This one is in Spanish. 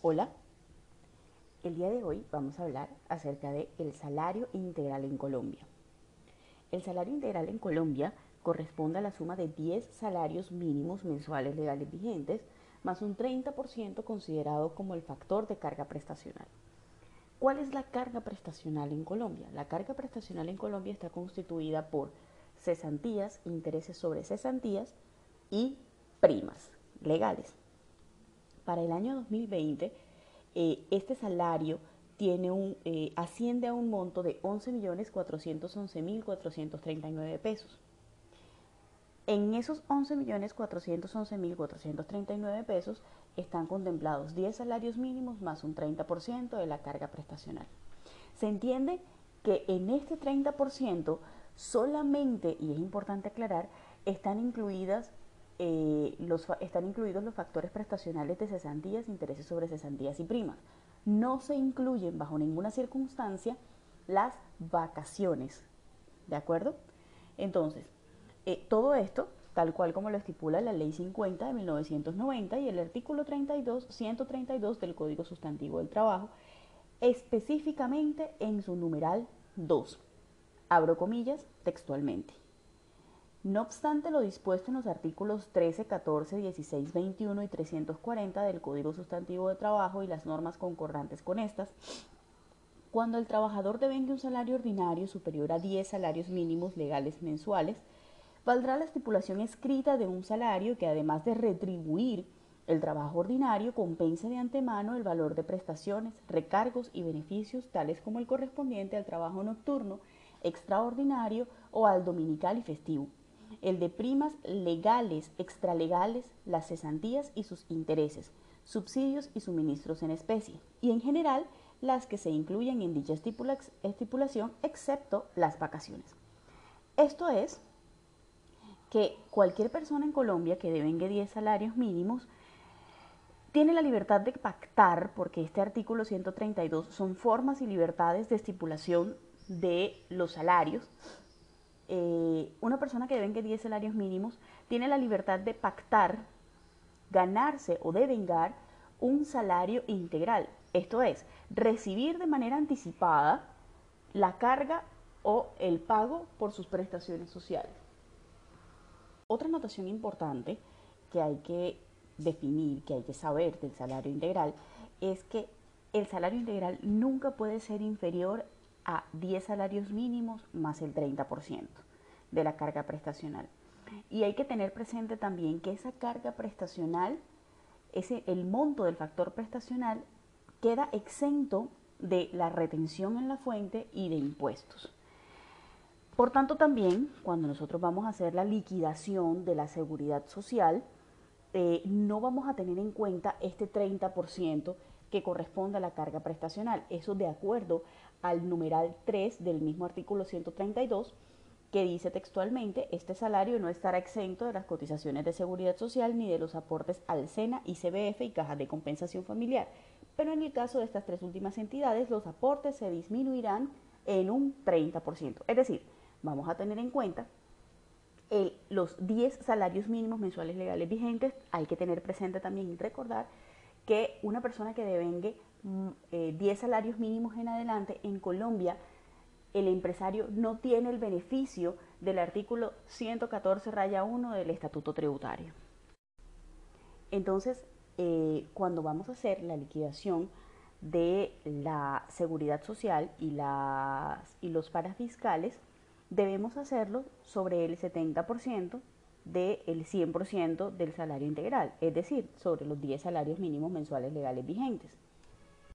Hola, el día de hoy vamos a hablar acerca del el salario integral en Colombia. El salario integral en Colombia corresponde a la suma de 10 salarios mínimos mensuales legales vigentes más un 30% considerado como el factor de carga prestacional. ¿Cuál es la carga prestacional en Colombia? La carga prestacional en Colombia está constituida por cesantías, intereses sobre cesantías y primas legales. Para el año 2020, eh, este salario tiene un, eh, asciende a un monto de 11.411.439 pesos. En esos 11.411.439 pesos están contemplados 10 salarios mínimos más un 30% de la carga prestacional. Se entiende que en este 30% solamente, y es importante aclarar, están incluidas eh, los, están incluidos los factores prestacionales de cesantías, intereses sobre cesantías y primas. No se incluyen bajo ninguna circunstancia las vacaciones. ¿De acuerdo? Entonces, eh, todo esto, tal cual como lo estipula la Ley 50 de 1990 y el artículo 32, 132 del Código Sustantivo del Trabajo, específicamente en su numeral 2. Abro comillas textualmente. No obstante lo dispuesto en los artículos 13, 14, 16, 21 y 340 del Código Sustantivo de Trabajo y las normas concordantes con estas, cuando el trabajador devenga un salario ordinario superior a 10 salarios mínimos legales mensuales, valdrá la estipulación escrita de un salario que además de retribuir el trabajo ordinario compense de antemano el valor de prestaciones, recargos y beneficios tales como el correspondiente al trabajo nocturno, extraordinario o al dominical y festivo el de primas legales, extralegales, las cesantías y sus intereses, subsidios y suministros en especie, y en general las que se incluyen en dicha estipulación, excepto las vacaciones. Esto es que cualquier persona en Colombia que devengue 10 salarios mínimos tiene la libertad de pactar, porque este artículo 132 son formas y libertades de estipulación de los salarios, eh, una persona que devengue 10 salarios mínimos tiene la libertad de pactar, ganarse o devengar un salario integral. Esto es, recibir de manera anticipada la carga o el pago por sus prestaciones sociales. Otra notación importante que hay que definir, que hay que saber del salario integral, es que el salario integral nunca puede ser inferior a 10 salarios mínimos más el 30% de la carga prestacional. Y hay que tener presente también que esa carga prestacional, ese, el monto del factor prestacional, queda exento de la retención en la fuente y de impuestos. Por tanto, también cuando nosotros vamos a hacer la liquidación de la seguridad social, eh, no vamos a tener en cuenta este 30% que corresponde a la carga prestacional. Eso de acuerdo al numeral 3 del mismo artículo 132 que dice textualmente, este salario no estará exento de las cotizaciones de seguridad social ni de los aportes al SENA, ICBF y cajas de compensación familiar. Pero en el caso de estas tres últimas entidades, los aportes se disminuirán en un 30%. Es decir, vamos a tener en cuenta los 10 salarios mínimos mensuales legales vigentes. Hay que tener presente también y recordar que una persona que devengue 10 mm, eh, salarios mínimos en adelante en Colombia, el empresario no tiene el beneficio del artículo 114 raya 1 del Estatuto Tributario. Entonces, eh, cuando vamos a hacer la liquidación de la seguridad social y, las, y los parafiscales, debemos hacerlo sobre el 70% del 100% del salario integral, es decir, sobre los 10 salarios mínimos mensuales legales vigentes.